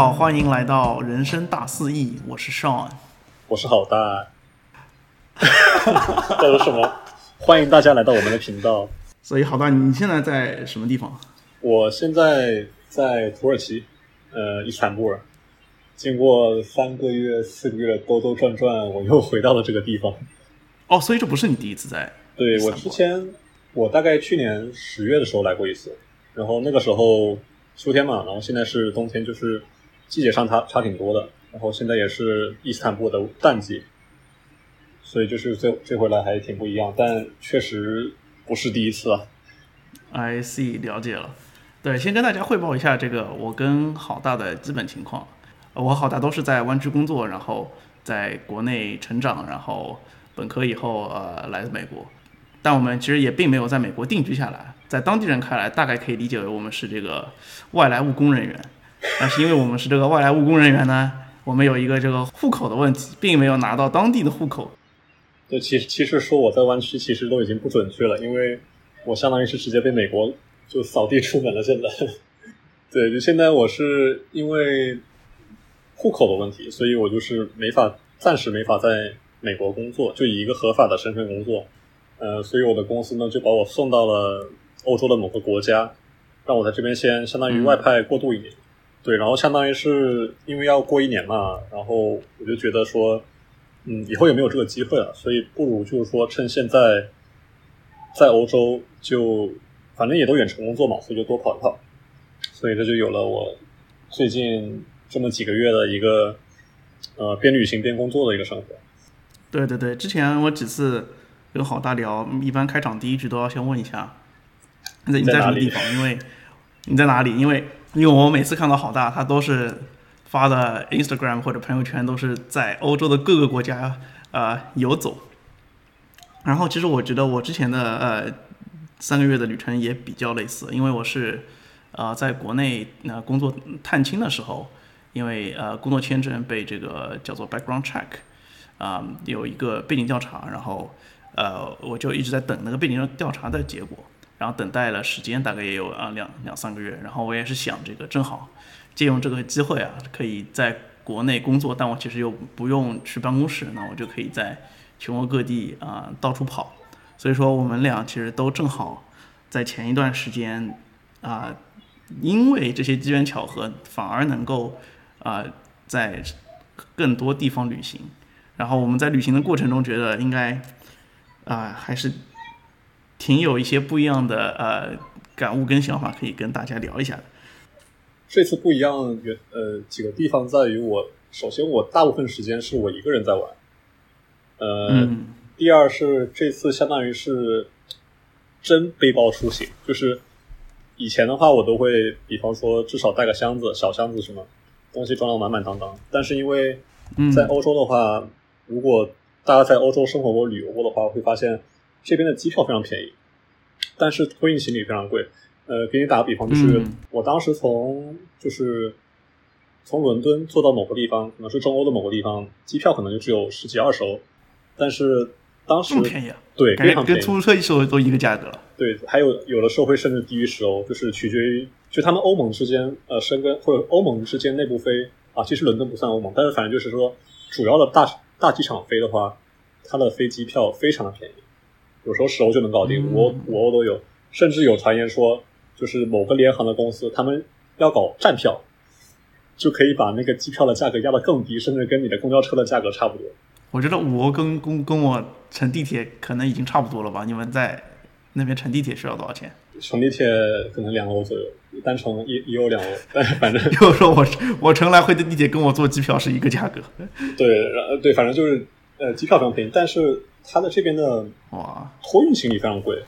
好，欢迎来到人生大肆意，我是 Sean。我是好大，这有什么？欢迎大家来到我们的频道。所以好大，你现在在什么地方？我现在在土耳其，呃，伊斯坦布尔。经过三个月、四个月兜兜转转，我又回到了这个地方。哦，所以这不是你第一次在？对我之前，我大概去年十月的时候来过一次，然后那个时候秋天嘛，然后现在是冬天，就是季节上差差挺多的。然后现在也是伊斯坦布尔的淡季，所以就是这这回来还挺不一样，但确实不是第一次啊。I see，了解了。对，先跟大家汇报一下这个我跟好大的基本情况。我好大都是在湾区工作，然后在国内成长，然后本科以后呃来美国，但我们其实也并没有在美国定居下来，在当地人看来，大概可以理解为我们是这个外来务工人员。但是因为我们是这个外来务工人员呢，我们有一个这个户口的问题，并没有拿到当地的户口。对，其实其实说我在湾区其实都已经不准确了，因为我相当于是直接被美国就扫地出门了。现在，对，就现在我是因为户口的问题，所以我就是没法暂时没法在美国工作，就以一个合法的身份工作。呃，所以我的公司呢就把我送到了欧洲的某个国家，让我在这边先相当于外派过渡一年。对，然后相当于是因为要过一年嘛，然后我就觉得说。嗯，以后也没有这个机会了，所以不如就是说趁现在在欧洲就反正也都远程工作嘛，所以就多跑一跑，所以这就有了我最近这么几个月的一个呃边旅行边工作的一个生活。对对对，之前我几次跟好大聊，一般开场第一句都要先问一下你在你在什么地方，因为你在哪里？因为因为我每次看到好大，他都是。发的 Instagram 或者朋友圈都是在欧洲的各个国家呃游走，然后其实我觉得我之前的呃三个月的旅程也比较类似，因为我是呃在国内呃工作探亲的时候，因为呃工作签证被这个叫做 background check 啊、呃、有一个背景调查，然后呃我就一直在等那个背景调查的结果，然后等待了时间大概也有啊两两三个月，然后我也是想这个正好。借用这个机会啊，可以在国内工作，但我其实又不用去办公室，那我就可以在全国各地啊、到处跑。所以说，我们俩其实都正好在前一段时间啊、因为这些机缘巧合，反而能够啊、在更多地方旅行。然后我们在旅行的过程中，觉得应该啊、还是挺有一些不一样的呃感悟跟想法，可以跟大家聊一下的。这次不一样，原呃几个地方在于我，首先我大部分时间是我一个人在玩，呃，嗯、第二是这次相当于是真背包出行，就是以前的话我都会，比方说至少带个箱子，小箱子什么东西装的满满当当，但是因为在欧洲的话，嗯、如果大家在欧洲生活过、旅游过的话，会发现这边的机票非常便宜，但是托运行李非常贵。呃，给你打个比方，就是、嗯、我当时从就是从伦敦坐到某个地方，可能是中欧的某个地方，机票可能就只有十几二十欧，但是当时便宜啊，对，非常便宜，跟出租车一收都一个价格了。对，还有有的时候会甚至低于十欧，就是取决于就他们欧盟之间呃申根或者欧盟之间内部飞啊，其实伦敦不算欧盟，但是反正就是说主要的大大机场飞的话，它的飞机票非常的便宜，有时候十欧就能搞定，五欧五欧都有，甚至有传言说。就是某个联航的公司，他们要搞站票，就可以把那个机票的价格压得更低，甚至跟你的公交车的价格差不多。我觉得五欧跟跟跟我乘地铁可能已经差不多了吧？你们在那边乘地铁需要多少钱？乘地铁可能两欧左右，单程一一欧两欧，但是反正 就是说我我乘来回的地铁跟我坐机票是一个价格。对，呃对，反正就是呃机票非常便宜，但是它的这边的哇托运行李非常贵。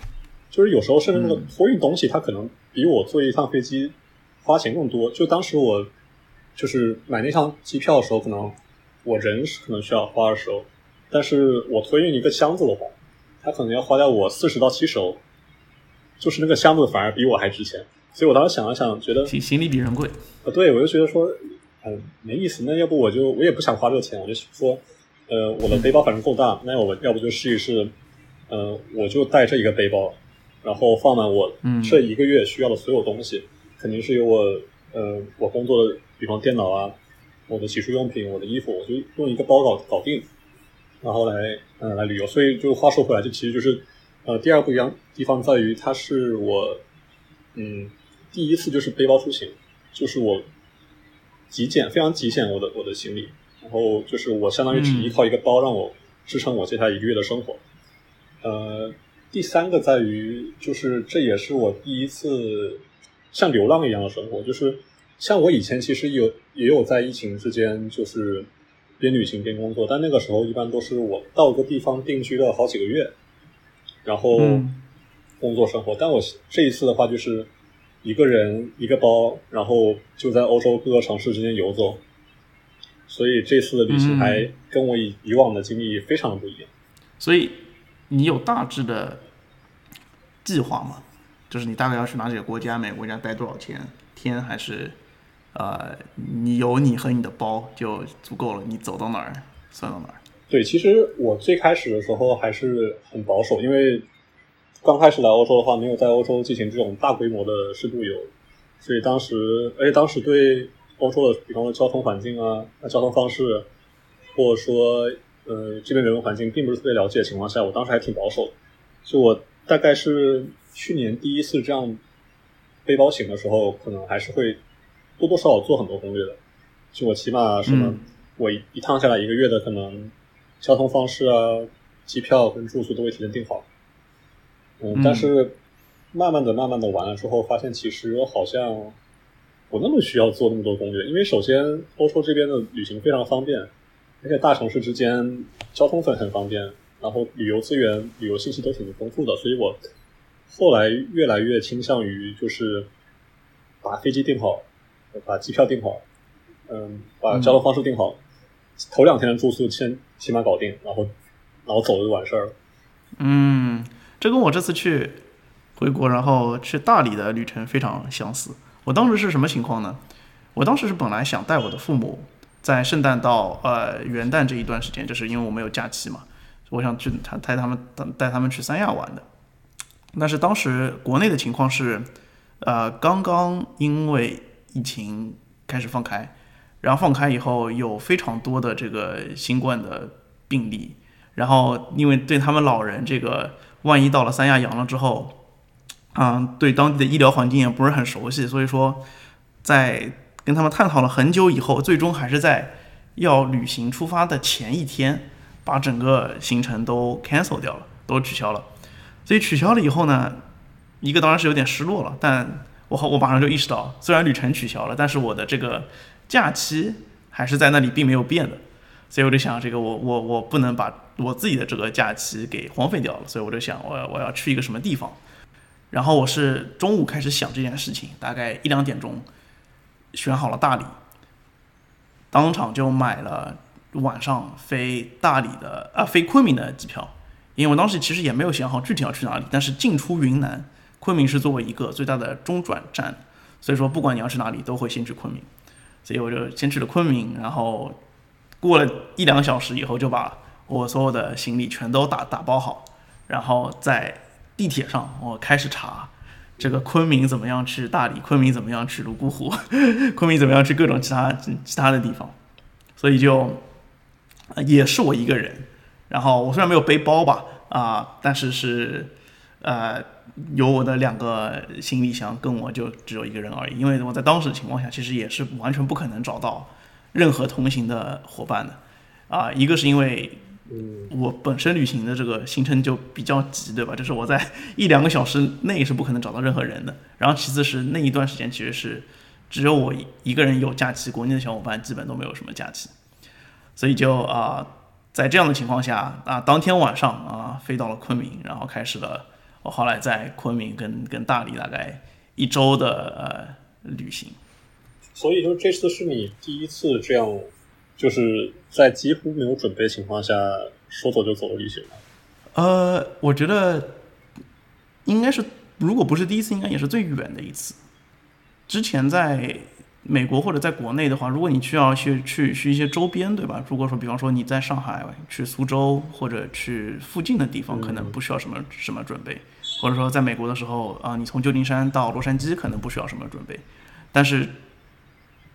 就是有时候甚至那个托运东西，它可能比我坐一趟飞机花钱更多。就当时我就是买那趟机票的时候，可能我人是可能需要花二十欧，但是我托运一个箱子的话，它可能要花掉我四十到七十欧。就是那个箱子反而比我还值钱。所以我当时想了想，觉得行行李比人贵。啊，对我就觉得说，嗯，没意思。那要不我就我也不想花这个钱，我就说，呃，我的背包反正够大，那我要不就试一试，呃，我就带这一个背包，然后放满我这一个月需要的所有东西，肯定是有我呃我工作的，比方电脑啊，我的洗漱用品，我的衣服，我就用一个包搞搞定，然后来嗯来旅游。所以就话说回来，就其实就是呃第二不一样地方在于，它是我嗯第一次就是背包出行，就是我极简非常极简我的我的行李，然后就是我相当于只依靠一个包让我支撑我接下来一个月的生活。呃，第三个在于，就是这也是我第一次像流浪一样的生活。就是像我以前其实有也有在疫情之间，就是边旅行边工作，但那个时候一般都是我到一个地方定居了好几个月，然后工作生活。但我这一次的话，就是一个人一个包，然后就在欧洲各个城市之间游走，所以这次的旅行还跟我以以往的经历非常的不一样。所以。你有大致的计划吗？就是你大概要去哪几个国家？每个国家待多少天？天还是呃，你有你和你的包就足够了，你走到哪儿算到哪儿。对，其实我最开始的时候还是很保守，因为刚开始来欧洲的话，没有在欧洲进行这种大规模的深度游，所以当时，而且当时对欧洲的，比方说交通环境啊、交通方式，或者说。呃，这边人文环境并不是特别了解的情况下，我当时还挺保守的。就我大概是去年第一次这样背包行的时候，可能还是会多多少少做很多攻略的。就我起码什么，我一趟下来一个月的可能交通方式啊、机票跟住宿都会提前订好。嗯，但是慢慢的、慢慢的完了之后，发现其实好像不那么需要做那么多攻略，因为首先欧洲这边的旅行非常方便。而且大城市之间交通很很方便，然后旅游资源、旅游信息都挺丰富的，所以我后来越来越倾向于就是把飞机订好，把机票订好，嗯，把交通方式订好，头两天的住宿先起码搞定，然后然后走就完事儿了。嗯，这跟我这次去回国然后去大理的旅程非常相似。我当时是什么情况呢？我当时是本来想带我的父母。在圣诞到呃元旦这一段时间，就是因为我没有假期嘛，我想去他带他们带他们去三亚玩的。但是当时国内的情况是，呃，刚刚因为疫情开始放开，然后放开以后有非常多的这个新冠的病例，然后因为对他们老人这个万一到了三亚阳了之后，嗯，对当地的医疗环境也不是很熟悉，所以说在。跟他们探讨了很久以后，最终还是在要旅行出发的前一天，把整个行程都 cancel 掉了，都取消了。所以取消了以后呢，一个当然是有点失落了，但我我马上就意识到，虽然旅程取消了，但是我的这个假期还是在那里，并没有变的。所以我就想，这个我我我不能把我自己的这个假期给荒废掉了。所以我就想，我要我要去一个什么地方。然后我是中午开始想这件事情，大概一两点钟。选好了大理，当场就买了晚上飞大理的啊飞昆明的机票，因为我当时其实也没有想好具体要去哪里，但是进出云南，昆明是作为一个最大的中转站，所以说不管你要去哪里，都会先去昆明，所以我就先去了昆明，然后过了一两个小时以后，就把我所有的行李全都打打包好，然后再地铁上我开始查。这个昆明怎么样去大理？昆明怎么样去泸沽湖？昆明怎么样去各种其他其他的地方？所以就也是我一个人。然后我虽然没有背包吧，啊，但是是呃有我的两个行李箱，跟我就只有一个人而已。因为我在当时的情况下，其实也是完全不可能找到任何同行的伙伴的。啊，一个是因为。我本身旅行的这个行程就比较急，对吧？就是我在一两个小时内是不可能找到任何人的。然后其次是那一段时间其实是只有我一个人有假期，国内的小伙伴基本都没有什么假期，所以就啊，在这样的情况下啊，当天晚上啊飞到了昆明，然后开始了我后来在昆明跟跟大理大概一周的呃旅行。所以就这次是你第一次这样。就是在几乎没有准备情况下说走就走的旅行呃，我觉得应该是如果不是第一次，应该也是最远的一次。之前在美国或者在国内的话，如果你需要去去去一些周边，对吧？如果说比方说你在上海去苏州或者去附近的地方，可能不需要什么什么准备，或者说在美国的时候啊，你从旧金山到洛杉矶可能不需要什么准备，但是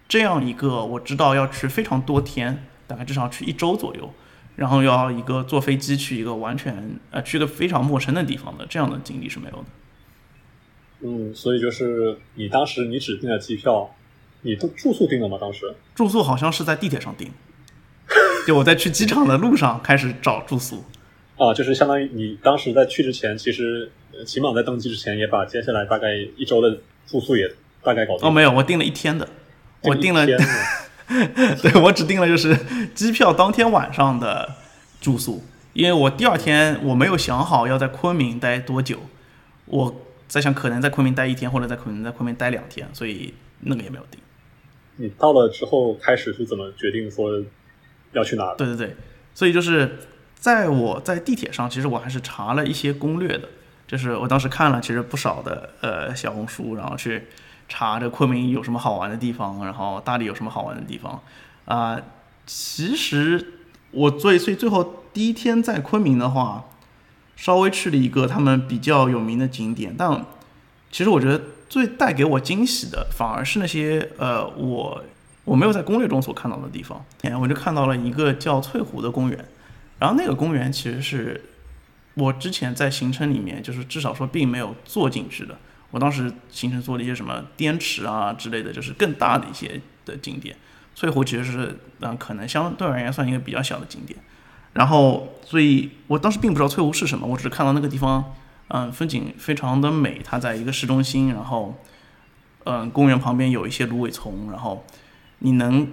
这样一个我知道要去非常多天，大概至少去一周左右，然后要一个坐飞机去一个完全呃去一个非常陌生的地方的这样的经历是没有的。嗯，所以就是你当时你只订了机票，你住住宿订了吗？当时住宿好像是在地铁上订，就我在去机场的路上开始找住宿。啊，就是相当于你当时在去之前，其实呃起码在登机之前也把接下来大概一周的住宿也大概搞定。哦，没有，我订了一天的，我订了，对我只订了就是机票当天晚上的住宿，因为我第二天我没有想好要在昆明待多久，我在想可能在昆明待一天，或者在可能在昆明待两天，所以那个也没有订。你到了之后开始是怎么决定说要去哪儿？对对对，所以就是在我在地铁上，其实我还是查了一些攻略的，就是我当时看了其实不少的呃小红书，然后去查这昆明有什么好玩的地方，然后大理有什么好玩的地方啊、其实我最所以最后第一天在昆明的话，稍微去了一个他们比较有名的景点，但其实我觉得最带给我惊喜的，反而是那些呃我我没有在攻略中所看到的地方。我就看到了一个叫翠湖的公园，然后那个公园其实是我之前在行程里面，就是至少说并没有做进去的。我当时行程做了一些什么滇池啊之类的，就是更大的一些的景点。翠湖其实是嗯、可能相对而言算一个比较小的景点。然后，所以我当时并不知道翠湖是什么，我只是看到那个地方，嗯，风景非常的美，它在一个市中心，然后，嗯，公园旁边有一些芦苇丛，然后你能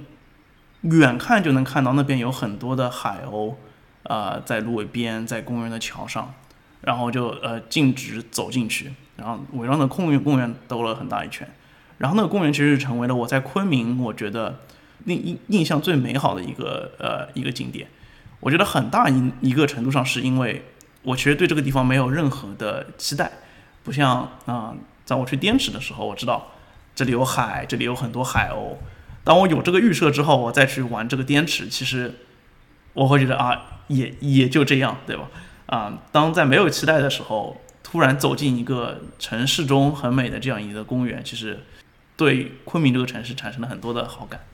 远看就能看到那边有很多的海鸥，呃，在芦苇边，在公园的桥上，然后就呃径直走进去，然后围绕那空园公园兜了很大一圈，然后那个公园其实成为了我在昆明我觉得印印印象最美好的一个呃一个景点。我觉得很大一一个程度上是因为我其实对这个地方没有任何的期待，不像啊、在我去滇池的时候，我知道这里有海，这里有很多海鸥。当我有这个预设之后，我再去玩这个滇池，其实我会觉得啊，也也就这样，对吧？啊、当在没有期待的时候，突然走进一个城市中很美的这样一个公园，其实对昆明这个城市产生了很多的好感。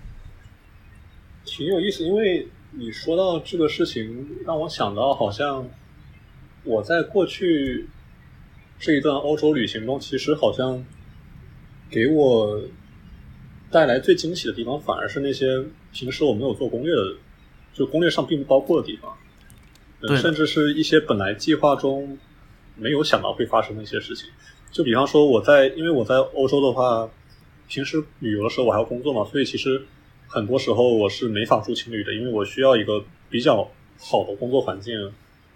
挺有意思，因为你说到这个事情，让我想到好像我在过去这一段欧洲旅行中，其实好像给我带来最惊喜的地方，反而是那些平时我没有做攻略的，就攻略上并不包括的地方，甚至是一些本来计划中没有想到会发生的一些事情。就比方说，我在因为我在欧洲的话，平时旅游的时候我还要工作嘛，所以其实很多时候我是没法住青旅的，因为我需要一个比较好的工作环境，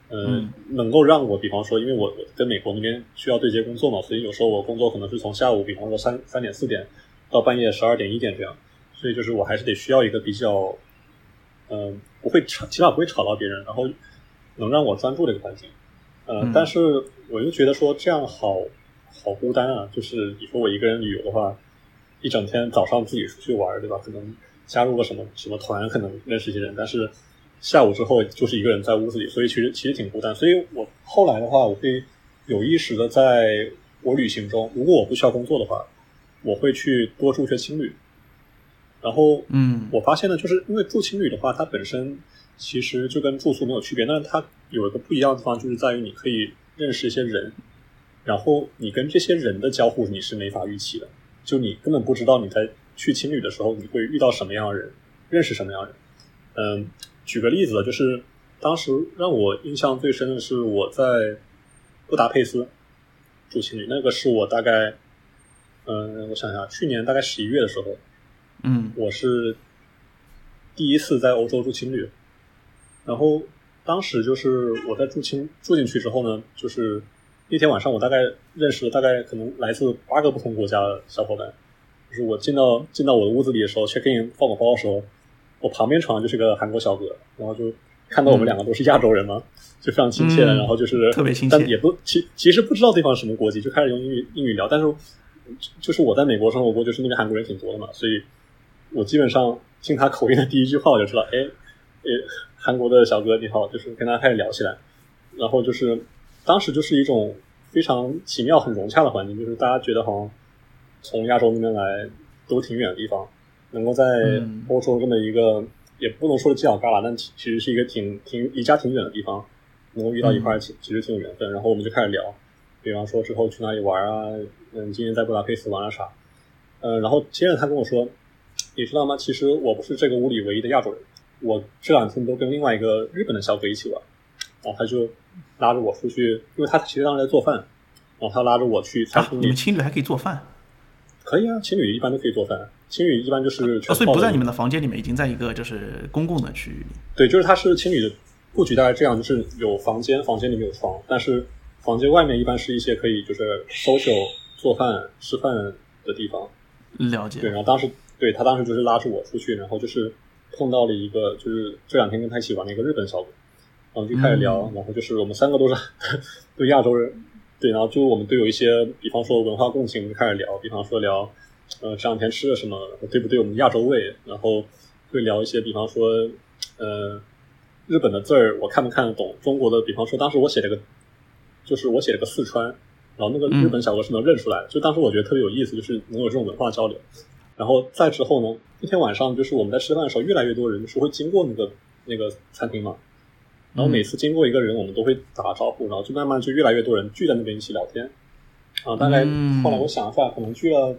呃、嗯能够让我，比方说，因为我我跟美国那边需要对接工作嘛，所以有时候我工作可能是从下午，比方说三三点四点到半夜十二点一点这样，所以就是我还是得需要一个比较，嗯、不会吵，起码不会吵到别人，然后能让我专注的一个环境。呃，嗯但是我就觉得说这样好好孤单啊，就是你说我一个人旅游的话，一整天早上自己出去玩，对吧？可能加入个什么什么团，可能认识一些人，但是下午之后就是一个人在屋子里，所以其实其实挺孤单。所以我后来的话，我会有意识的在我旅行中，如果我不需要工作的话，我会去多住些青旅。然后，嗯我发现呢，就是因为住青旅的话，它本身其实就跟住宿没有区别，但是它有一个不一样的地方，就是在于你可以认识一些人，然后你跟这些人的交互你是没法预期的，就你根本不知道你在去青旅的时候你会遇到什么样的人，认识什么样的人。嗯，举个例子，就是当时让我印象最深的是我在布达佩斯住青旅，那个是我大概，嗯，我想想，去年大概十一月的时候，嗯我是第一次在欧洲住青旅，然后当时就是我在住青住进去之后呢，就是那天晚上我大概认识了大概可能来自八个不同国家的小伙伴，就是我进到进到我的屋子里的时候，check in 放我包的时候，我旁边床就是个韩国小哥，然后就看到我们两个都是亚洲人嘛，就非常亲切，嗯然后就是特别亲切但也不其其实不知道对方是什么国籍，就开始用英语英语聊，但是就是我在美国生活过，就是那边韩国人挺多的嘛，所以我基本上听他口音的第一句话我就知道，哎，呃，韩国的小哥你好，就是跟他开始聊起来，然后就是当时就是一种非常奇妙、很融洽的环境，就是大家觉得好像从亚洲那边来都挺远的地方，能够在嗯。欧洲这么一个、也不能说是犄角旮旯，但其其实是一个挺挺离家挺远的地方，能够遇到一块儿，其其实挺有缘分。然后我们就开始聊，比方说之后去哪里玩啊，嗯，今年在布达佩斯玩了啥，呃，然后接着他跟我说，你知道吗？其实我不是这个屋里唯一的亚洲人，我这两天都跟另外一个日本的小哥一起玩，然后他就拉着我出去，因为他其实当时在做饭，然后他拉着我去餐啊，厅里，你们情侣还可以做饭，可以啊，情侣一般都可以做饭，情侣一般就是所以不在你们的房间里面，已经在一个就是公共的区域里。对，就是它是情侣的布局大概这样，就是有房间，房间里面有床，但是房间外面一般是一些可以就是 social 做饭、吃饭的地方。了解对，，然后当时对他当时就是拉着我出去，然后就是碰到了一个就是这两天跟他一起玩的一个日本小哥，然后就开始聊，然后就是我们三个都是对亚洲人，对，然后就我们都有一些，比方说文化共情，就开始聊，比方说聊呃这两天吃了什么，对不对我们亚洲味，然后会聊一些，比方说呃日本的字儿我看不看得懂，中国的，比方说当时我写了个就是我写了个四川。然后那个日本小哥是能认出来的，就当时我觉得特别有意思，就是能有这种文化交流。然后再之后呢，那天晚上就是我们在吃饭的时候，越来越多人就是会经过那个那个餐厅嘛，然后每次经过一个人，我们都会打个招呼，然后就慢慢就越来越多人聚在那边一起聊天。啊，大概嗯。后来我想一下，可能聚了，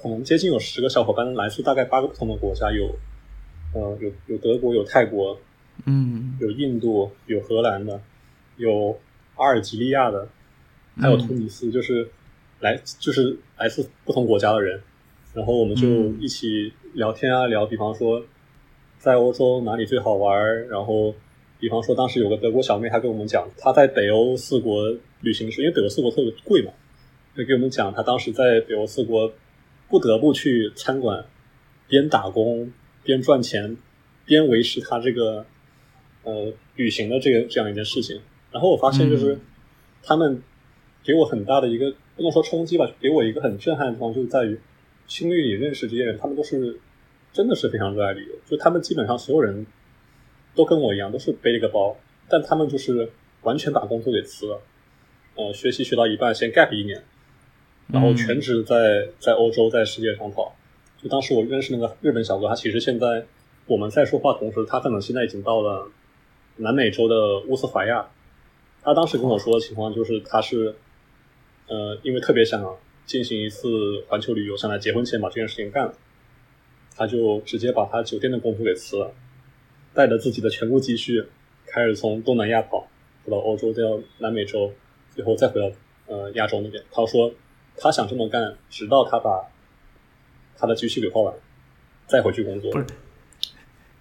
可能接近有十个小伙伴，来自大概八个不同的国家，有呃有有德国，有泰国，嗯。有印度，有荷兰的，有阿尔及利亚的，还有突尼斯，就是来就是来自不同国家的人，然后我们就嗯一起聊天啊，聊，比方说在欧洲哪里最好玩儿，然后比方说当时有个德国小妹，她跟我们讲她在北欧四国旅行时，因为北欧四国特别贵嘛，就给我们讲她当时在北欧四国不得不去餐馆边打工边赚钱，边维持她这个呃旅行的这个这样一件事情。然后我发现就是嗯他们给我很大的一个不能说冲击吧，给我一个很震撼的地方，就是在于青旅里认识这些人，他们都是真的是非常热爱旅游，就他们基本上所有人都跟我一样，都是背了一个包，但他们就是完全把工作给辞了，呃，学习学到一半先 gap 一年，然后全职在在欧洲在世界上跑。就当时我认识那个日本小哥，他其实现在我们在说话同时，他可能现在已经到了南美洲的乌斯怀亚。他当时跟我说的情况就是，他是呃，因为特别想进行一次环球旅游，想在结婚前把这件事情干了，他就直接把他酒店的工作给辞了，带着自己的全部积蓄，开始从东南亚跑，跑到欧洲，再到南美洲，最后再回到呃亚洲那边。他说他想这么干，直到他把他的积蓄给花完，再回去工作不。是，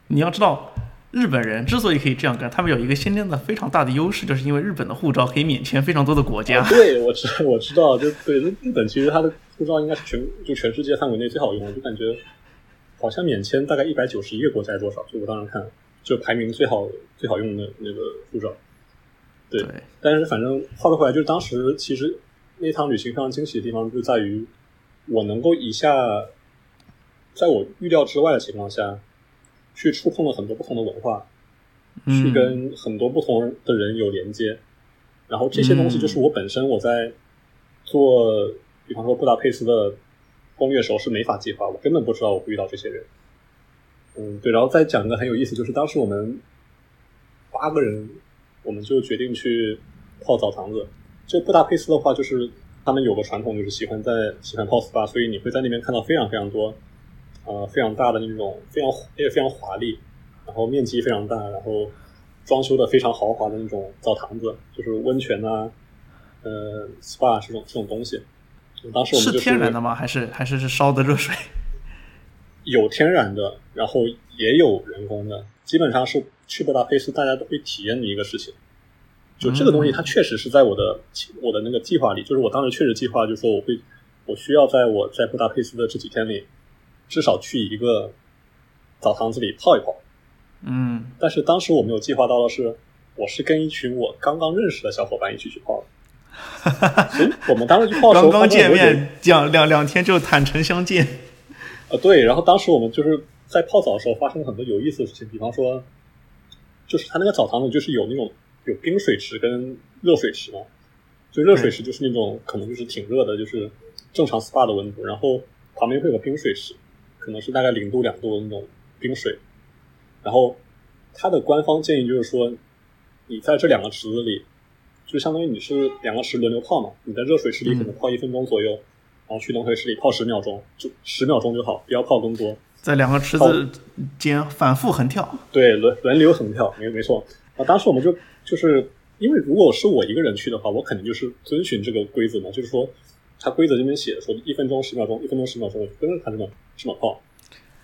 你要知道，日本人之所以可以这样干，他们有一个先天的非常大的优势，就是因为日本的护照可以免签非常多的国家。对，我知我知道，就对日日本其实它的护照应该是全就全世界范围内最好用的，就感觉好像免签大概一百九十一个国家多少，就我当时看就排名最好最好用的那个护照。对，对，但是反正话说回来，就是当时其实那趟旅行非常惊喜的地方就在于我能够以下在我预料之外的情况下，去触碰了很多不同的文化，去嗯跟很多不同的人有连接，然后这些东西就是我本身我在做，比方说布达佩斯的攻略时候是没法计划，我根本不知道我会遇到这些人。嗯，对，然后再讲一个很有意思，就是当时我们八个人，我们就决定去泡澡堂子。就布达佩斯的话，就是他们有个传统，就是喜欢在喜欢泡 SPA，所以你会在那边看到非常非常多，呃，非常大的那种非常也非常华丽，然后面积非常大，然后装修的非常豪华的那种澡堂子，就是温泉啊，呃，SPA 这种这种东西。当时我们是就是天然的吗？还是还是是烧的热水？有天然的，然后也有人工的，基本上是去布达佩斯大家都会体验的一个事情。就这个东西，它确实是在我的我的那个计划里，就是我当时确实计划，就是说我会我需要在我在布达佩斯的这几天里，至少去一个澡堂子里泡一泡，嗯，但是当时我没有计划到的是，我是跟一群我刚刚认识的小伙伴一起去泡的。所以我们当时去泡的时候，刚刚见面，两两两天就坦诚相见。呃，对，然后当时我们就是在泡澡的时候发生了很多有意思的事情，比方说，就是他那个澡堂子就是有那种有冰水池跟热水池嘛，就热水池就是那种可能就是挺热的，就是正常 SPA 的温度，然后旁边会有个冰水池，可能是大概零度两度的那种冰水，然后它的官方建议就是说，你在这两个池子里，就相当于你是两个池轮流泡嘛，你在热水池里可能泡一分钟左右。然后去冷水池里泡十秒钟，就十秒钟就好，不要泡更多。在两个池子间反复横跳。对，轮轮流横跳，没没错。啊，当时我们就就是因为如果是我一个人去的话，我肯定就是遵循这个规则嘛，就是说，它规则这边写的说一分钟十秒钟，一分钟十秒钟，跟着它这么这么泡。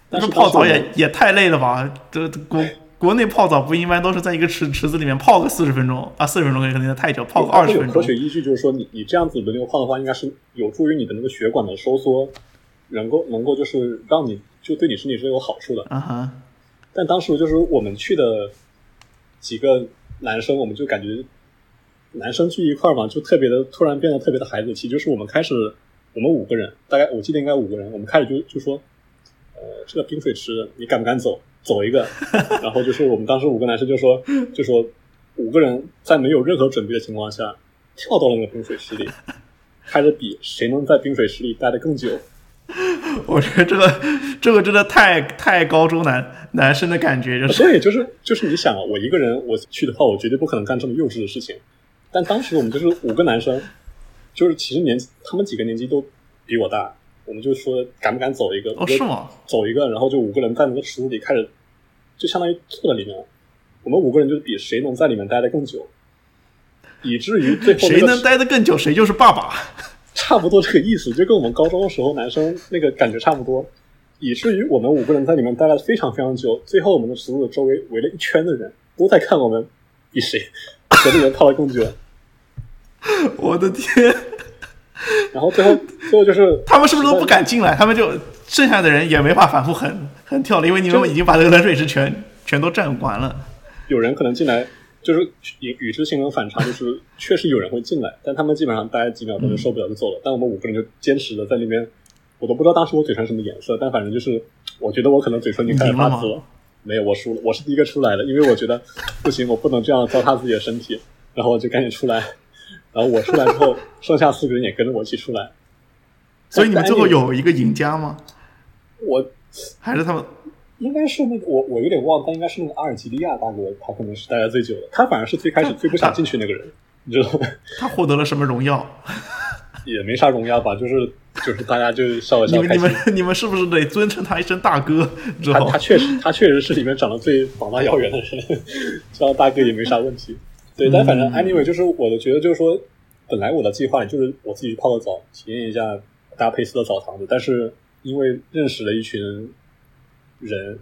但是泡澡也也太累了吧？这这国国内泡澡不一般都是在一个池池子里面泡个四十分钟啊，四十分钟肯定太久，泡个它二十分钟科学。依据，就是说你你这样子轮流泡的话，应该是有助于你的那个血管的收缩，能够能够就是让你就对你身体是有好处的。啊哈，但当时就是我们去的几个男生，我们就感觉男生聚一块儿嘛，就特别的突然变得特别的孩子气。就是我们开始，我们五个人，大概我记得应该五个人，我们开始就就说，呃，这个冰水池你敢不敢走？走一个。然后就是我们当时五个男生就说，就说五个人在没有任何准备的情况下跳到了那个冰水池里，开始比谁能在冰水池里待得更久。我觉得这个这个真的太太高中男男生的感觉，就是所以就是就是你想啊，我一个人我去的话，我绝对不可能干这么幼稚的事情。但当时我们就是五个男生，就是其实年纪他们几个年纪都比我大，我们就说敢不敢走一个？哦是吗？走一个，然后就五个人在那个池子里开始，就相当于坐在里面。我们五个人就比谁能在里面待得更久，以至于最后、谁能待得更久，谁就是爸爸。差不多这个意思，就跟我们高中的时候男生那个感觉差不多，以至于我们五个人在里面待了非常非常久。最后我们的池子周围围了一圈的人，都在看我们比谁在里面泡的更久。我的天，然后最后最后就是他们是不是都不敢进来？他们就剩下的人也没法反复横横跳了，因为你们已经把这个冷水池全全都占完了。有人可能进来，就是与与之形成反差，就是确实有人会进来，但他们基本上待几秒钟就受不了就走了。但我们五个人就坚持的在那边，我都不知道当时我嘴唇什么颜色，但反正就是我觉得我可能嘴唇已经开始发紫了。没有，我输了，我是第一个出来的，因为我觉得不行，我不能这样糟蹋自己的身体，然后我就赶紧出来。然后我出来之后，剩下四个人也跟着我一起出来。所以你们最后有一个赢家吗？我还是他们？应该是那个我我有点忘了，但应该是那个阿尔及利亚大哥，他可能是待的最久的，他反而是最开始最不想进去那个人，你知道吗？他获得了什么荣耀？也没啥荣耀吧，就是就是大家就笑一 你们你。们你们是不是得尊称他一声大哥？知道他他确实他确实是里面长得最膀大腰圆的人，叫大哥也没啥问题。对，但反正嗯。anyway 就是我的觉得就是说，本来我的计划里就是我自己去泡个澡，体验一下达佩斯的澡堂子，但是因为认识了一群人，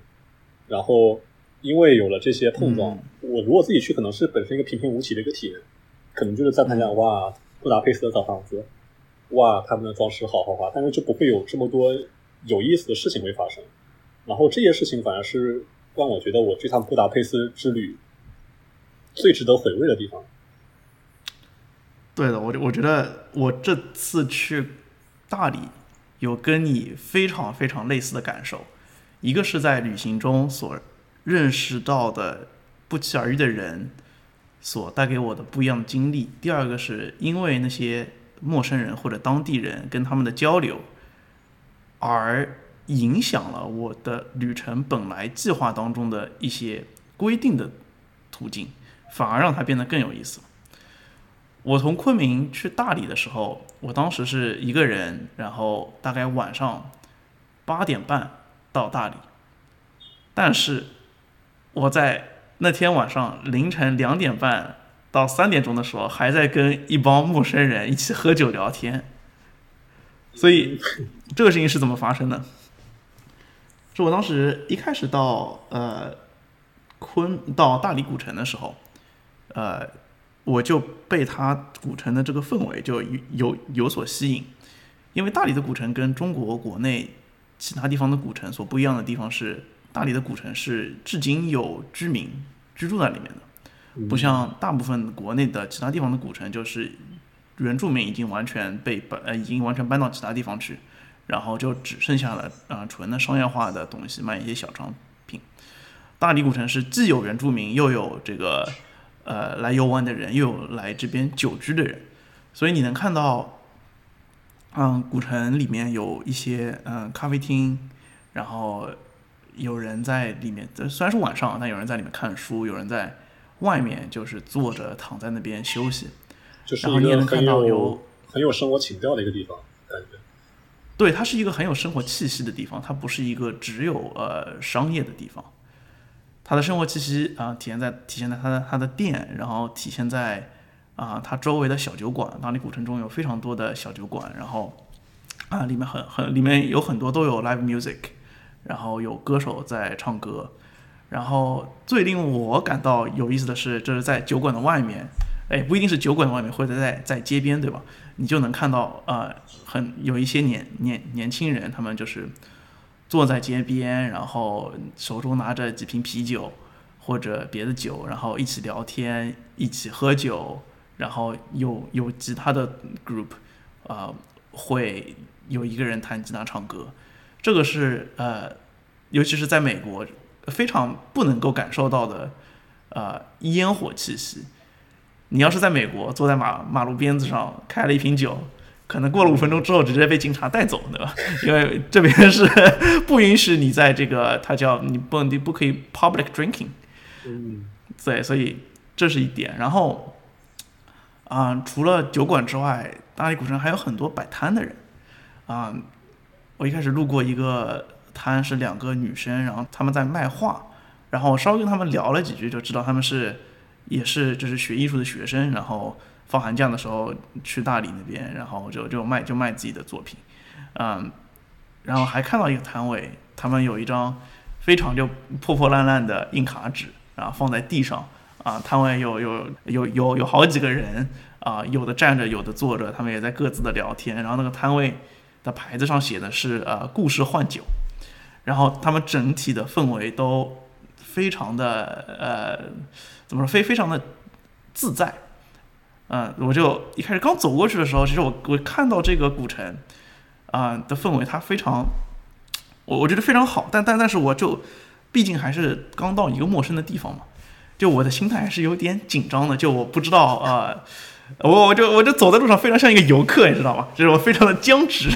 然后因为有了这些碰撞，我如果自己去，可能是本身一个平平无奇的一个体验，可能就是在他讲哇，布达佩斯的澡堂子，哇，他们的装饰好豪华，但是就不会有这么多有意思的事情会发生。然后这些事情反而是让我觉得我这趟布达佩斯之旅最值得回味的地方。对的，我我觉得我这次去大理有跟你非常非常类似的感受，一个是在旅行中所认识到的不期而遇的人所带给我的不一样的经历，第二个是因为那些陌生人或者当地人跟他们的交流，而影响了我的旅程本来计划当中的一些规定的途径，反而让它变得更有意思。我从昆明去大理的时候，我当时是一个人，然后大概晚上八点半到大理，但是我在那天晚上凌晨两点半到三点钟的时候，还在跟一帮陌生人一起喝酒聊天。所以这个事情是怎么发生的？是我当时一开始到呃昆到大理古城的时候，呃，我就被它古城的这个氛围就有有有所吸引，因为大理的古城跟中国国内其他地方的古城所不一样的地方是，大理的古城是至今有居民居住在里面的，不像大部分国内的其他地方的古城，就是原住民已经完全被搬呃已经完全搬到其他地方去，然后就只剩下了啊、纯的商业化的东西，卖一些小商品。大理古城是既有原住民，又有这个呃来游玩的人，又有来这边久居的人，所以你能看到，嗯，古城里面有一些嗯咖啡厅，然后有人在里面，呃虽然是晚上，但有人在里面看书，有人在外面就是坐着躺在那边休息。就是然后你也能看到有很有生活情调的一个地方，感觉。对，它是一个很有生活气息的地方，它不是一个只有呃商业的地方。它的生活气息啊、体现在体现在它的它的店，然后体现在啊、它周围的小酒馆。大理古城中有非常多的小酒馆，然后啊、里面很很里面有很多都有 live music，然后有歌手在唱歌。然后最令我感到有意思的是，这是在酒馆的外面，哎，不一定是酒馆的外面，或者在在街边，对吧？你就能看到呃，很有一些年年年轻人，他们就是坐在街边，然后手中拿着几瓶啤酒或者别的酒，然后一起聊天，一起喝酒，然后有有吉他的 group，啊、会有一个人弹吉他唱歌，这个是呃，尤其是在美国非常不能够感受到的呃烟火气息。你要是在美国坐在马马路边子上开了一瓶酒，可能过了五分钟之后直接被警察带走，对吧？因为这边是 不允许你在这个，它叫你不你不可以 public drinking，嗯，对，所以这是一点。然后啊、除了酒馆之外，大理古城还有很多摆摊的人啊、我一开始路过一个摊，是两个女生，然后她们在卖画，然后我稍微跟她们聊了几句，就知道她们是也是就是学艺术的学生，然后放寒假的时候去大理那边，然后就就卖就卖自己的作品，嗯，然后还看到一个摊位，他们有一张非常就破破烂烂的硬卡纸，然后放在地上，啊，摊位有有有有有好几个人啊，有的站着，有的坐着，他们也在各自的聊天，然后那个摊位的牌子上写的是呃故事换酒，然后他们整体的氛围都非常的呃怎么说非非常的自在，嗯，我就一开始刚走过去的时候，其实我我看到这个古城啊、的氛围，它非常我我觉得非常好，但但但是我就毕竟还是刚到一个陌生的地方嘛，就我的心态还是有点紧张的，就我不知道呃。我我就我就走在路上非常像一个游客，你知道吗？就是我非常的僵直，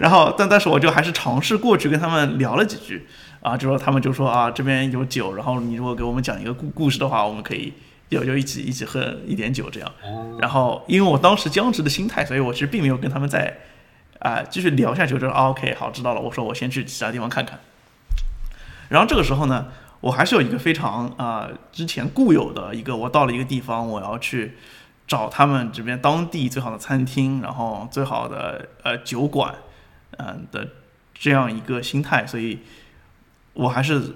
然后但但是我就还是尝试过去跟他们聊了几句，啊，就说他们就说啊这边有酒，然后你如果给我们讲一个故故事的话，我们可以就就一起一起喝一点酒这样。然后因为我当时僵直的心态，所以我其实并没有跟他们在啊、继续聊下去，我就说、啊、OK 好知道了，我说我先去其他地方看看。然后这个时候呢，我还是有一个非常啊、之前固有的一个，我到了一个地方，我要去找他们这边当地最好的餐厅，然后最好的呃酒馆，嗯、的这样一个心态，所以我还是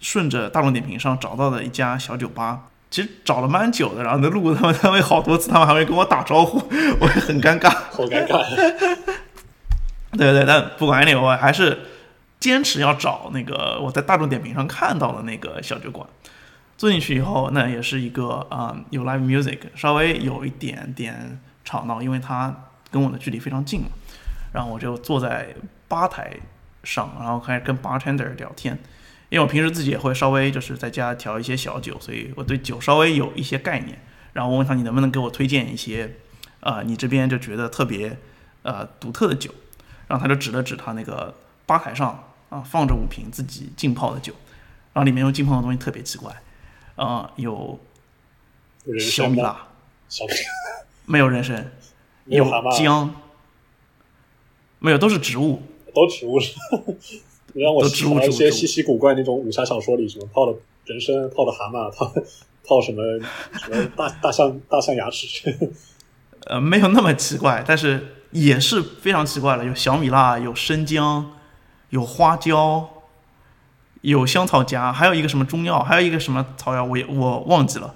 顺着大众点评上找到的一家小酒吧。其实找了蛮久的，然后呢路过他们单位好多次，他们还会跟我打招呼，我也很尴尬。好尴尬。对对，但不管 anyway，我还是坚持要找那个我在大众点评上看到的那个小酒馆。坐进去以后，那也是一个啊、有 live music，稍微有一点点吵闹，因为它跟我的距离非常近嘛。然后我就坐在吧台上，然后开始跟 bartender 聊天。因为我平时自己也会稍微就是在家调一些小酒，所以我对酒稍微有一些概念。然后我问他你能不能给我推荐一些，呃，你这边就觉得特别呃独特的酒。然后他就指了指他那个吧台上啊放着五瓶自己浸泡的酒，然后里面用浸泡的东西特别奇怪，啊、有？小米辣，小米没有人参，有姜，没有都是植物，都植物是。你让我想到一些稀奇古怪那种武侠小说里，什么泡的人参、泡的蛤蟆、泡泡什么什么大大象大象牙齿，呃，没有那么奇怪，但是也是非常奇怪了，有小米辣，有生姜，有花椒，有香草荚，还有一个什么中药，还有一个什么草药，我也我忘记了。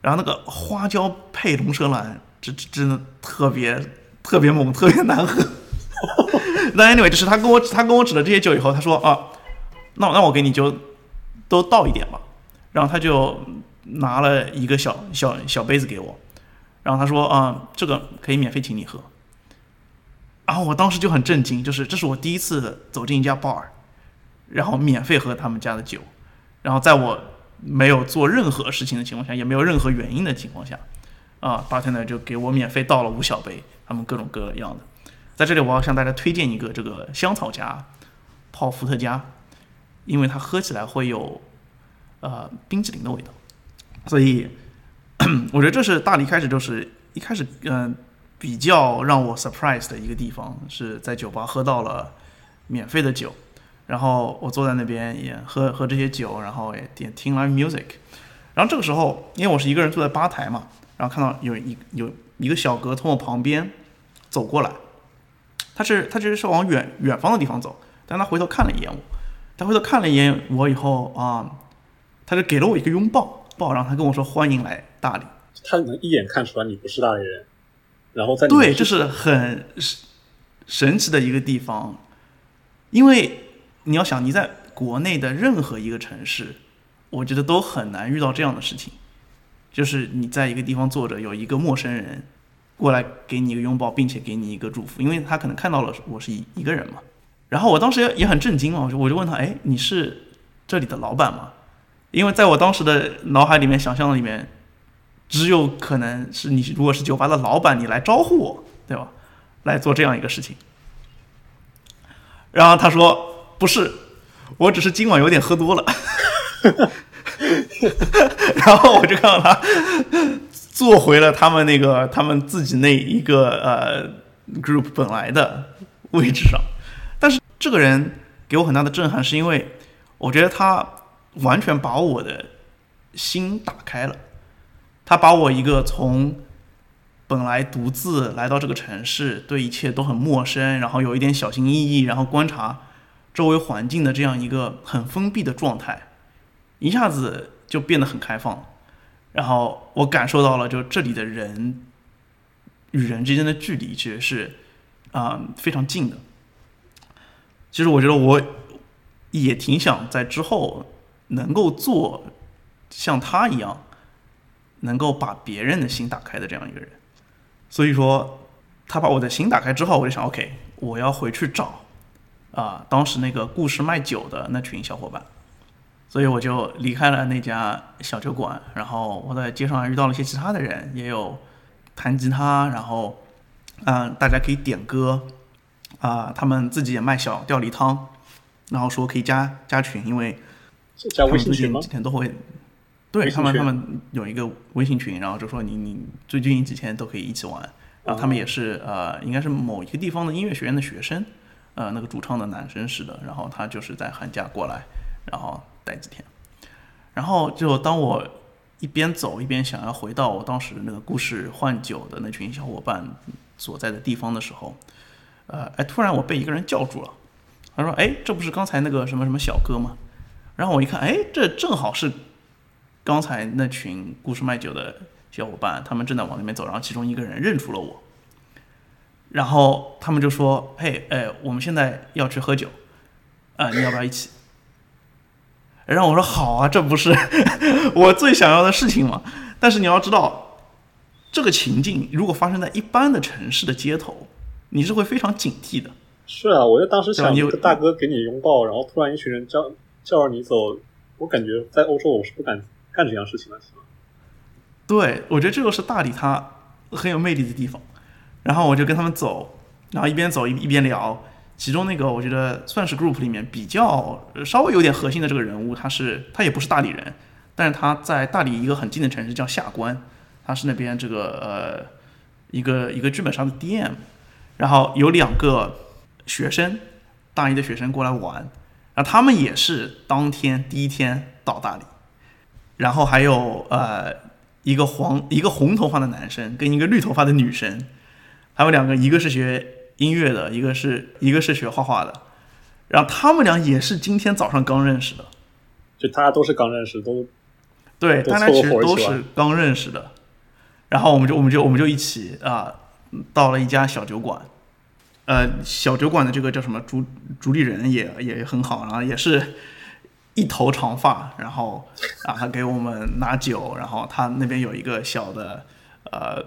然后那个花椒配龙舌兰，这这真的特别特别猛，特别难喝。那 anyway，就是他跟我他跟我指了这些酒以后，他说啊，那那我给你就都倒一点吧。然后他就拿了一个小小小杯子给我，然后他说啊，这个可以免费请你喝。然后我当时就很震惊，就是这是我第一次走进一家 bar，然后免费喝他们家的酒，然后在我没有做任何事情的情况下，也没有任何原因的情况下，啊，bartender 就给我免费倒了五小杯，他们各种各样的。在这里，我要向大家推荐一个这个香草荚泡伏特加，因为它喝起来会有呃冰淇淋的味道，所以 我觉得这是大理开始就是一开始嗯、比较让我 surprise 的一个地方，是在酒吧喝到了免费的酒，然后我坐在那边也喝喝这些酒，然后也点听 live music，然后这个时候因为我是一个人坐在吧台嘛，然后看到有一有一个小哥从我旁边走过来。他是他其实是往远远方的地方走，但他回头看了一眼我，他回头看了一眼我以后啊，他就给了我一个拥抱，抱，然后他跟我说欢迎来大理。他能一眼看出来你不是大理人，然后在对，这是很神神奇的一个地方，因为你要想你在国内的任何一个城市，我觉得都很难遇到这样的事情，就是你在一个地方坐着，有一个陌生人。过来给你一个拥抱，并且给你一个祝福，因为他可能看到了我是一一个人嘛。然后我当时也也很震惊嘛，我就我就问他，哎，你是这里的老板吗？因为在我当时的脑海里面想象里面，只有可能是你如果是酒吧的老板，你来招呼我，对吧？来做这样一个事情。然后他说不是，我只是今晚有点喝多了。然后我就看到他。坐回了他们那个他们自己那一个呃 group 本来的位置上，但是这个人给我很大的震撼，是因为我觉得他完全把我的心打开了，他把我一个从本来独自来到这个城市，对一切都很陌生，然后有一点小心翼翼，然后观察周围环境的这样一个很封闭的状态，一下子就变得很开放。然后我感受到了，就这里的人与人之间的距离其实是啊、非常近的。其实我觉得我也挺想在之后能够做像他一样，能够把别人的心打开的这样一个人。所以说，他把我的心打开之后，我就想，OK，我要回去找啊、当时那个故事卖酒的那群小伙伴。所以我就离开了那家小酒馆，然后我在街上还遇到了一些其他的人，也有弹吉他，然后嗯、大家可以点歌啊、他们自己也卖小吊梨汤，然后说可以加加群，因为加他们最近微信群吗？几天都会，对他们他们有一个微信群，然后就说你你最近几天都可以一起玩，然后他们也是呃应该是某一个地方的音乐学院的学生，呃那个主唱的男生是的，然后他就是在寒假过来，然后待几天，然后就当我一边走一边想要回到我当时那个故事换酒的那群小伙伴所在的地方的时候，呃，哎，突然我被一个人叫住了，他说：“哎，这不是刚才那个什么什么小哥吗？”然后我一看，哎，这正好是刚才那群故事卖酒的小伙伴，他们正在往那边走，然后其中一个人认出了我，然后他们就说：“嘿，哎，我们现在要去喝酒，啊、你要不要一起？”然后我说：“好啊，这不是 我最想要的事情吗？”但是你要知道，这个情境如果发生在一般的城市的街头，你是会非常警惕的。是啊，我就当时想，你有一个大哥给你拥抱，然后突然一群人叫叫着你走，我感觉在欧洲我是不敢干这样事情的，对，我觉得这个是大理它很有魅力的地方。然后我就跟他们走，然后一边走一一边聊。其中那个我觉得算是 group 里面比较稍微有点核心的这个人物，他是他也不是大理人，但是他在大理一个很近的城市叫下关，他是那边这个呃一个一个剧本杀的 DM，然后有两个学生，大一的学生过来玩，然后他们也是当天第一天到大理，然后还有呃一个黄一个红头发的男生跟一个绿头发的女生，他们两个一个是学音乐的，一个是一个是学画画的，然后他们俩也是今天早上刚认识的，就大家都是刚认识，都对，大家其实都是刚认识的，然后我们就我们就我们就一起啊、到了一家小酒馆，呃，小酒馆的这个叫什么主主理人也也很好，然后也是一头长发，然后啊，他给我们拿酒，然后他那边有一个小的呃，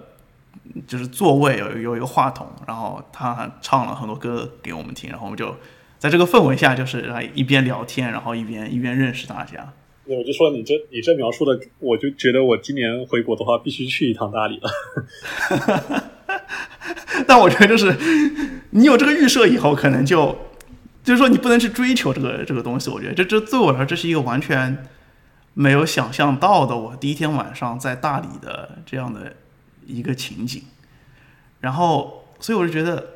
就是座位有有一个话筒，然后他唱了很多歌给我们听，然后我们就在这个氛围下，就是来一边聊天，然后一边一边认识大家。我就说你这你这描述的，我就觉得我今年回国的话，必须去一趟大理了。但我觉得就是你有这个预设以后，可能就就是说你不能去追求这个这个东西。我觉得这这对我来说，这是一个完全没有想象到的。我第一天晚上在大理的这样的一个情景，然后所以我就觉得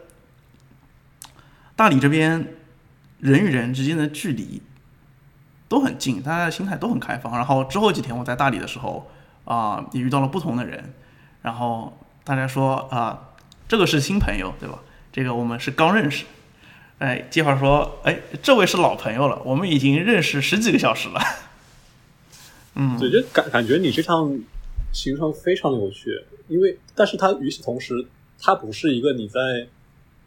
大理这边人与人之间的距离都很近，大家的心态都很开放。然后之后几天我在大理的时候啊、也遇到了不同的人，然后大家说啊。这个是新朋友，对吧？这个我们是刚认识。哎，计划说，哎，这位是老朋友了，我们已经认识十几个小时了。嗯，对，就感感觉你这趟行程非常有趣，因为但是它与此同时，它不是一个你在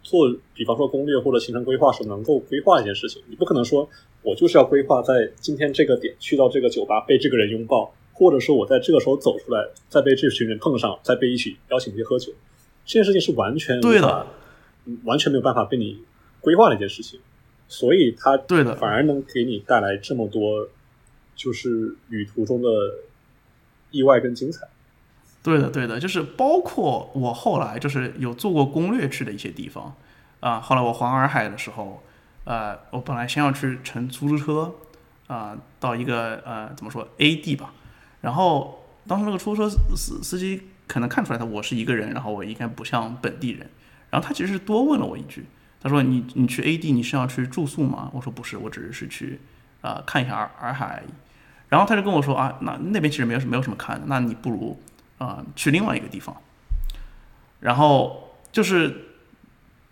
做，比方说攻略或者行程规划时能够规划一件事情。你不可能说我就是要规划在今天这个点去到这个酒吧被这个人拥抱，或者说我在这个时候走出来再被这群人碰上，再被一起邀请去喝酒。这件事情是完全对的，完全没有办法被你规划的一件事情，所以它对的反而能给你带来这么多，就是旅途中的意外跟精彩。对的，对的，就是包括我后来就是有做过攻略去的一些地方啊。后来我环洱海的时候，呃，我本来先要去乘出租车啊、到一个呃怎么说 A 地吧，然后当时那个出租车司司机。可能看出来他我是一个人，然后我应该不像本地人，然后他其实是多问了我一句，他说你你去 A 地你是要去住宿吗？我说不是，我只是是去啊、呃、看一下洱洱海而已。然后他就跟我说啊，那那边其实没有没有什么看的，那你不如啊、去另外一个地方。然后就是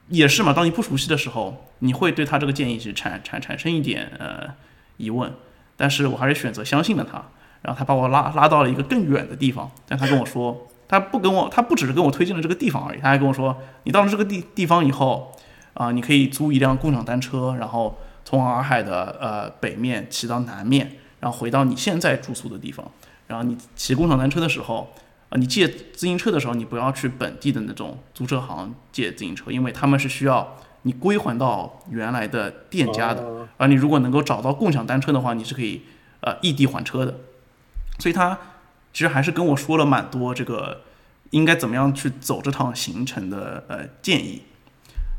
也是嘛，当你不熟悉的时候，你会对他这个建议是产产产生一点呃疑问，但是我还是选择相信了他。然后他把我拉拉到了一个更远的地方，但他跟我说。他不跟我，他不只是跟我推荐了这个地方而已，他还跟我说，你到了这个地地方以后，啊、你可以租一辆共享单车，然后从洱海的呃北面骑到南面，然后回到你现在住宿的地方。然后你骑共享单车的时候，啊、呃，你借自行车的时候，你不要去本地的那种租车行借自行车，因为他们是需要你归还到原来的店家的。而你如果能够找到共享单车的话，你是可以呃异地还车的。所以他。其实还是跟我说了蛮多这个应该怎么样去走这趟行程的呃建议，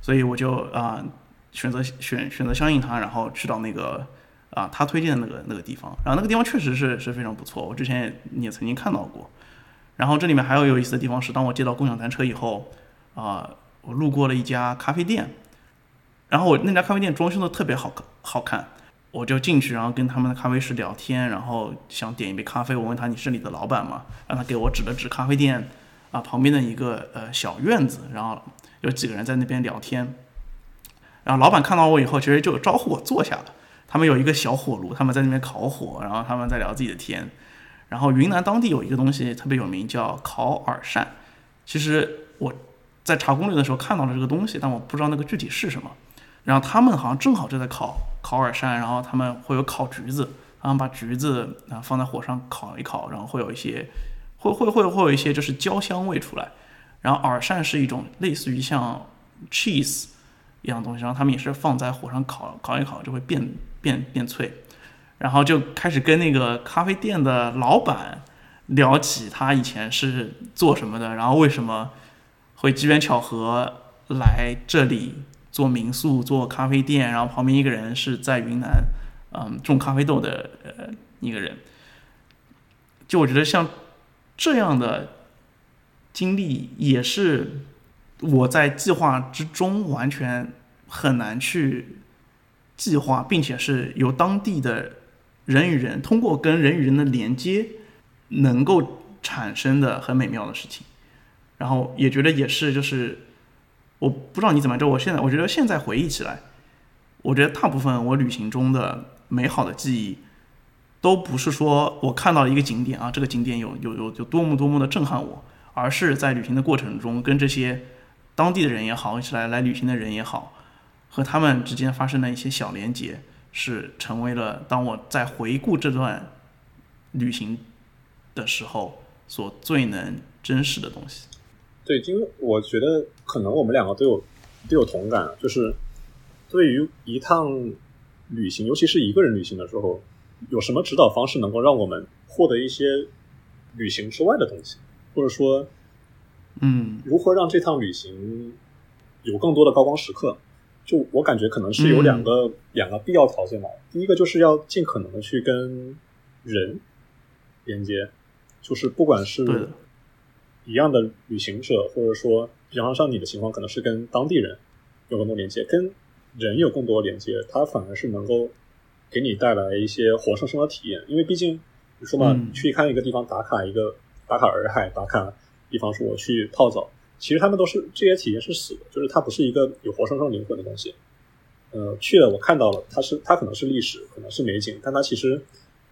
所以我就啊、呃、选择选选择相信他，然后去到那个啊、他推荐的那个那个地方，然后那个地方确实是是非常不错，我之前也也曾经看到过。然后这里面还有有意思的地方是，当我接到共享单车以后啊、我路过了一家咖啡店，然后我那家咖啡店装修的特别好好看。我就进去，然后跟他们的咖啡师聊天，然后想点一杯咖啡。我问他：“你是这里的老板吗？”让他给我指了指咖啡店啊旁边的一个呃小院子，然后有几个人在那边聊天。然后老板看到我以后，其实就招呼我坐下了。他们有一个小火炉，他们在那边烤火，然后他们在聊自己的天。然后云南当地有一个东西特别有名，叫烤耳扇。其实我在查攻略的时候看到了这个东西，但我不知道那个具体是什么。然后他们好像正好就在烤烤耳扇，然后他们会有烤橘子，然后把橘子啊放在火上烤一烤，然后会有一些会会会会有一些就是焦香味出来。然后耳扇是一种类似于像 cheese 一样东西，然后他们也是放在火上烤烤一烤就会变变变脆。然后就开始跟那个咖啡店的老板聊起他以前是做什么的，然后为什么会机缘巧合来这里。做民宿，做咖啡店，然后旁边一个人是在云南，嗯，种咖啡豆的呃一个人。就我觉得像这样的经历，也是我在计划之中完全很难去计划，并且是由当地的人与人通过跟人与人的连接，能够产生的很美妙的事情。然后也觉得也是就是。我不知道你怎么着，我现在我觉得现在回忆起来，我觉得大部分我旅行中的美好的记忆，都不是说我看到了一个景点啊，这个景点有有有有多么多么的震撼我，而是在旅行的过程中，跟这些当地的人也好，一起来来旅行的人也好，和他们之间发生的一些小连接，是成为了当我在回顾这段旅行的时候所最能珍视的东西。对，因为我觉得可能我们两个都有都有同感，就是对于一趟旅行，尤其是一个人旅行的时候，有什么指导方式能够让我们获得一些旅行之外的东西，或者说，嗯如何让这趟旅行有更多的高光时刻？就我感觉可能是有两个、两个必要条件吧。第一个就是要尽可能的去跟人连接，就是不管是一样的旅行者，或者说，比方像你的情况，可能是跟当地人有更多连接，跟人有更多连接，它反而是能够给你带来一些活生生的体验。因为毕竟你说嘛，去看一个地方打卡一个打卡洱海，打卡，比方说我去泡澡，其实他们都是这些体验是死的，就是它不是一个有活生生灵魂的东西。呃，去了我看到了，它是它可能是历史，可能是美景，但它其实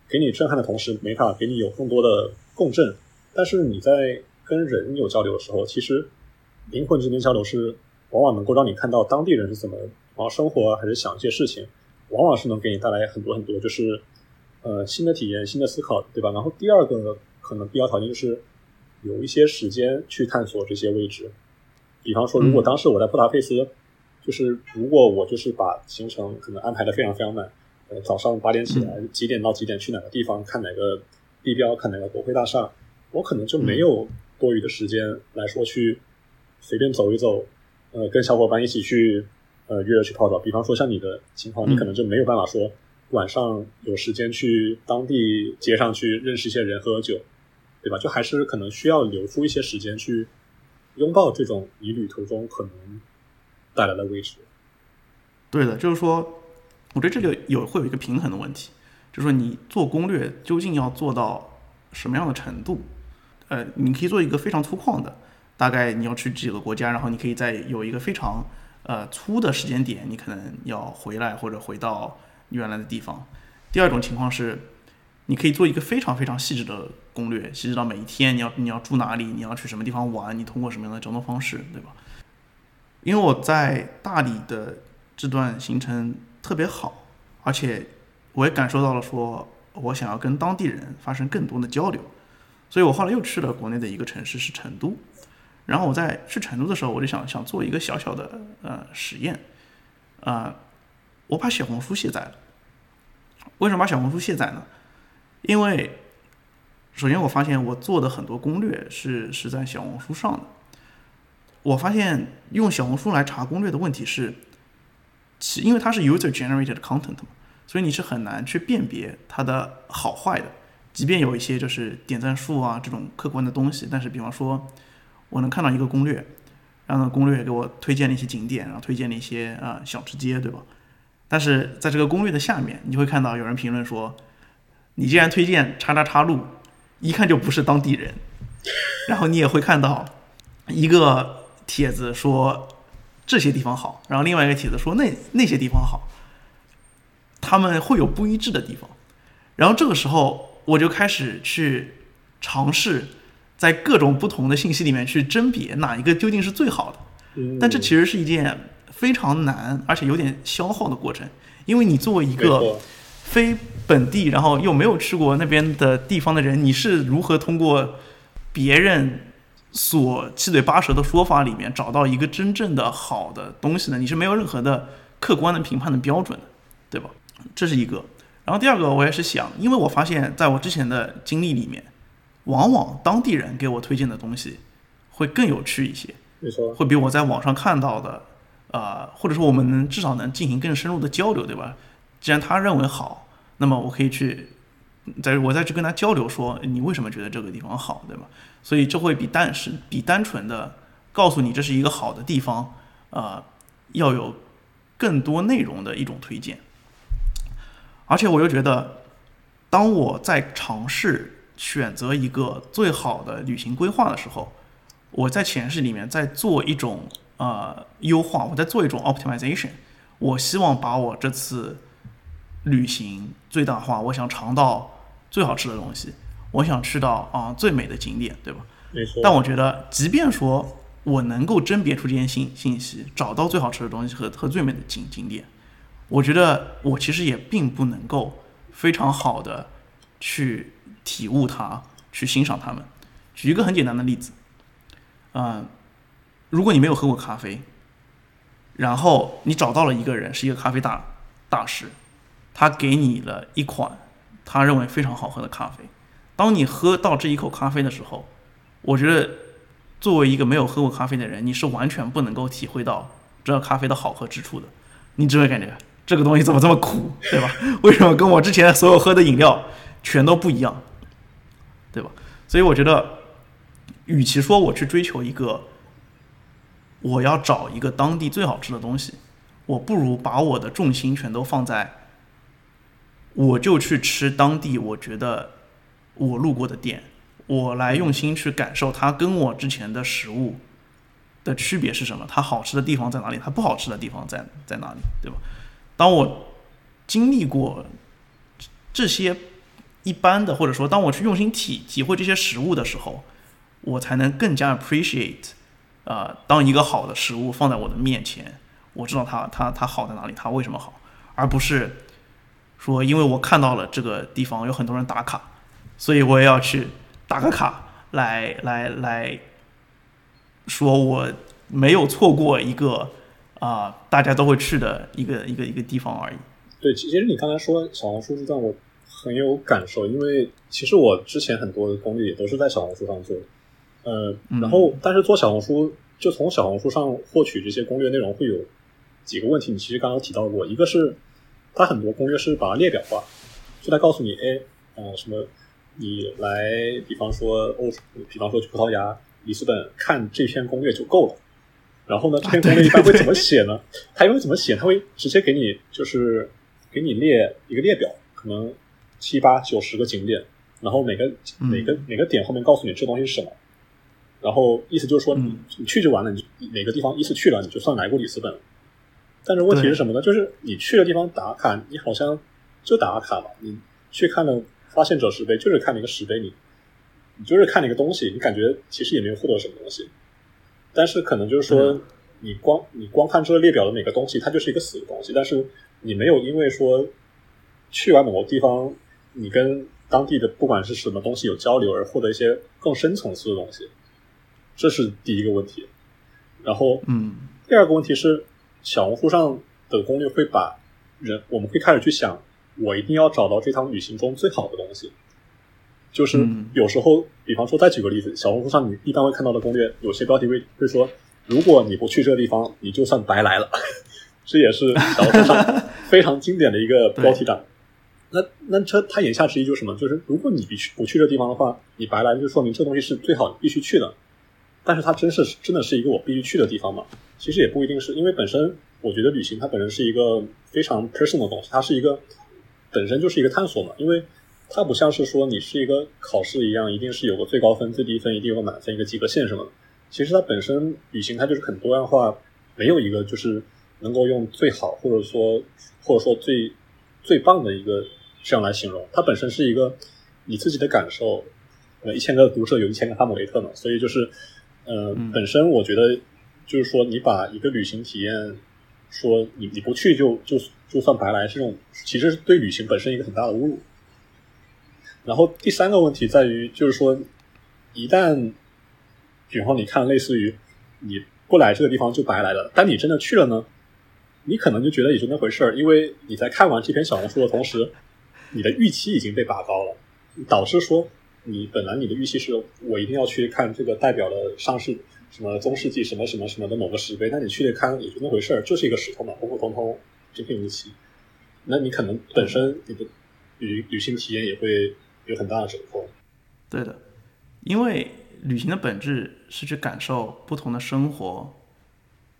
给你震撼的同时，没法给你有更多的共振。但是你在跟人有交流的时候，其实灵魂之间交流是往往能够让你看到当地人是怎么然后生活，还是想一些事情，往往是能给你带来很多很多，就是呃新的体验、新的思考，对吧？然后第二个可能必要条件就是有一些时间去探索这些位置。比方说，如果嗯当时我在布达佩斯，就是如果我就是把行程可能安排的非常非常满，呃，早上八点起来，几点到几点去哪个地方看哪个地标，看哪个国会大厦，我可能就没有多余的时间来说去随便走一走，呃，跟小伙伴一起去呃约着去泡澡。比方说像你的情况，嗯你可能就没有办法说晚上有时间去当地街上去认识一些人喝喝酒，对吧？就还是可能需要留出一些时间去拥抱这种你旅途中可能带来的未知。对的，就是说，我觉得这个有会有一个平衡的问题，就是说你做攻略究竟要做到什么样的程度？呃，你可以做一个非常粗犷的，大概你要去几个国家，然后你可以在有一个非常呃粗的时间点，你可能要回来或者回到原来的地方。第二种情况是，你可以做一个非常非常细致的攻略，其实到每一天你要你要住哪里，你要去什么地方玩，你通过什么样的交通方式，对吧？因为我在大理的这段行程特别好，而且我也感受到了说，我想要跟当地人发生更多的交流，所以我后来又去了国内的一个城市是成都，然后我在去成都的时候，我就想想做一个小小的呃实验，呃，我把小红书卸载了。为什么把小红书卸载呢？因为首先我发现我做的很多攻略是是在小红书上的。我发现用小红书来查攻略的问题是，其因为它是 user generated content 嘛，所以你是很难去辨别它的好坏的。即便有一些就是点赞数啊这种客观的东西，但是比方说，我能看到一个攻略，然后攻略给我推荐了一些景点，然后推荐了一些啊、呃小吃街，对吧？但是在这个攻略的下面，你就会看到有人评论说，你既然推荐叉叉叉路，一看就不是当地人。然后你也会看到一个帖子说这些地方好，然后另外一个帖子说那那些地方好，他们会有不一致的地方。然后这个时候我就开始去尝试在各种不同的信息里面去甄别哪一个究竟是最好的。嗯但这其实是一件非常难而且有点消耗的过程，因为你作为一个非本地，然后又没有吃过那边的地方的人，你是如何通过别人所七嘴八舌的说法里面找到一个真正的好的东西呢？你是没有任何的客观的评判的标准的，对吧？这是一个。然后第二个，我也是想，因为我发现在我之前的经历里面，往往当地人给我推荐的东西会更有趣一些。会比我在网上看到的，呃，或者说我们能至少能进行更深入的交流，对吧？既然他认为好，那么我可以去，在我再去跟他交流说你为什么觉得这个地方好，对吧？所以这会比单是比单纯的告诉你这是一个好的地方，呃，要有更多内容的一种推荐。而且我又觉得，当我在尝试选择一个最好的旅行规划的时候，我在潜意识里面在做一种呃优化，我在做一种 optimization。我希望把我这次旅行最大化，我想尝到最好吃的东西，我想去到啊、最美的景点，对吧？没错。但我觉得，即便说我能够甄别出这些信信息，找到最好吃的东西和和最美的景景点，我觉得我其实也并不能够非常好的去体悟它，去欣赏它们。举一个很简单的例子，嗯，如果你没有喝过咖啡，然后你找到了一个人是一个咖啡大大师，他给你了一款他认为非常好喝的咖啡，当你喝到这一口咖啡的时候，我觉得作为一个没有喝过咖啡的人，你是完全不能够体会到这咖啡的好喝之处的，你只会感觉这个东西怎么这么苦，对吧？为什么跟我之前所有喝的饮料全都不一样，对吧？所以我觉得，与其说我去追求一个，我要找一个当地最好吃的东西，我不如把我的重心全都放在，我就去吃当地我觉得我路过的店，我来用心去感受它跟我之前的食物的区别是什么，它好吃的地方在哪里，它不好吃的地方在在哪里，对吧？当我经历过这些一般的，或者说当我去用心体体会这些食物的时候，我才能更加 appreciate。呃，当一个好的食物放在我的面前，我知道它它它好在哪里，它为什么好，而不是说因为我看到了这个地方有很多人打卡，所以我也要去打个卡，来来来说我没有错过一个啊、大家都会去的一个一个一个地方而已。对，其实你刚才说小红书这段，我很有感受，因为其实我之前很多的攻略也都是在小红书上做的，呃，然后但是做小红书，就从小红书上获取这些攻略内容会有几个问题，你其实刚刚提到过，一个是它很多攻略是把它列表化，就它告诉你，哎，呃，什么，你来，比方说欧，比方说去葡萄牙里斯本看这篇攻略就够了。然后呢，这篇攻略一般会怎么写呢？它因为怎么写，它会直接给你就是给你列一个列表，可能七八九十个景点，然后每个每个每个点后面告诉你这东西是什么，然后意思就是说你你去就完了，你哪个地方一次去了，你就算来过里斯本了。但是问题是什么呢？就是你去的地方打卡，你好像就打卡吧，你去看了发现者石碑，就是看了一个石碑，你你就是看了一个东西，你感觉其实也没有获得什么东西。但是可能就是说，你光你光看这个列表的每个东西，它就是一个死的东西。但是你没有因为说去完某个地方，你跟当地的不管是什么东西有交流，而获得一些更深层次的东西，这是第一个问题。然后，嗯，第二个问题是，小红书上的攻略会把人，我们会开始去想，我一定要找到这趟旅行中最好的东西。就是嗯有时候，比方说，再举个例子，小红书上你一般会看到的攻略，有些标题会会说，如果你不去这个地方，你就算白来了。这也是小红书上 非常经典的一个标题党。那那这它言下之意就是什么？就是如果你不去不去这地方的话，你白来，就说明这东西是最好你必须去的。但是它真是真的是一个我必须去的地方吗？其实也不一定是，因为本身我觉得旅行它本身是一个非常 personal 的东西，它是一个本身就是一个探索嘛，因为它不像是说你是一个考试一样，一定是有个最高分、最低分，一定有个满分、一个及格线什么的。其实它本身旅行它就是很多样化，没有一个就是能够用最好或者说或者说最最棒的一个这样来形容。它本身是一个你自己的感受。呃，一千个读者有一千个哈姆雷特嘛，所以就是，呃，嗯本身我觉得就是说，你把一个旅行体验说你你不去就就就算白来，这种其实是对旅行本身一个很大的侮辱。然后第三个问题在于，就是说，一旦，比方你看类似于你不来这个地方就白来了，但你真的去了呢，你可能就觉得也就那回事儿，因为你在看完这篇小红书的同时，你的预期已经被拔高了，导致说你本来你的预期是我一定要去看这个代表了上世什么中世纪什么什么什么的某个石碑，那你去了看也就那回事儿，就是一个石头嘛，普普通通这片预期，那你可能本身你的旅旅行体验也会有很大的折扣。对的，因为旅行的本质是去感受不同的生活、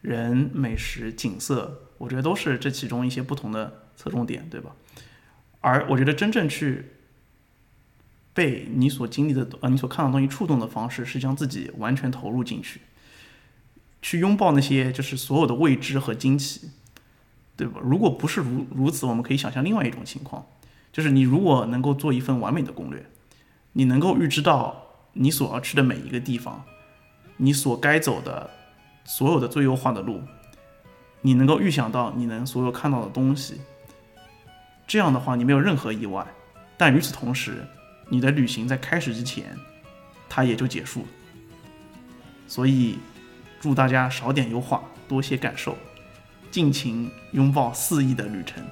人、美食、景色，我觉得都是这其中一些不同的侧重点，对吧？而我觉得真正去被你所经历的呃你所看到的东西触动的方式，是将自己完全投入进去，去拥抱那些就是所有的未知和惊奇，对吧？如果不是如如此，我们可以想象另外一种情况，就是你如果能够做一份完美的攻略。你能够预知到你所要去的每一个地方，你所该走的所有的最优化的路，你能够预想到你能所有看到的东西，这样的话你没有任何意外。但与此同时，你的旅行在开始之前，它也就结束了。所以，祝大家少点优化，多些感受，尽情拥抱肆意的旅程。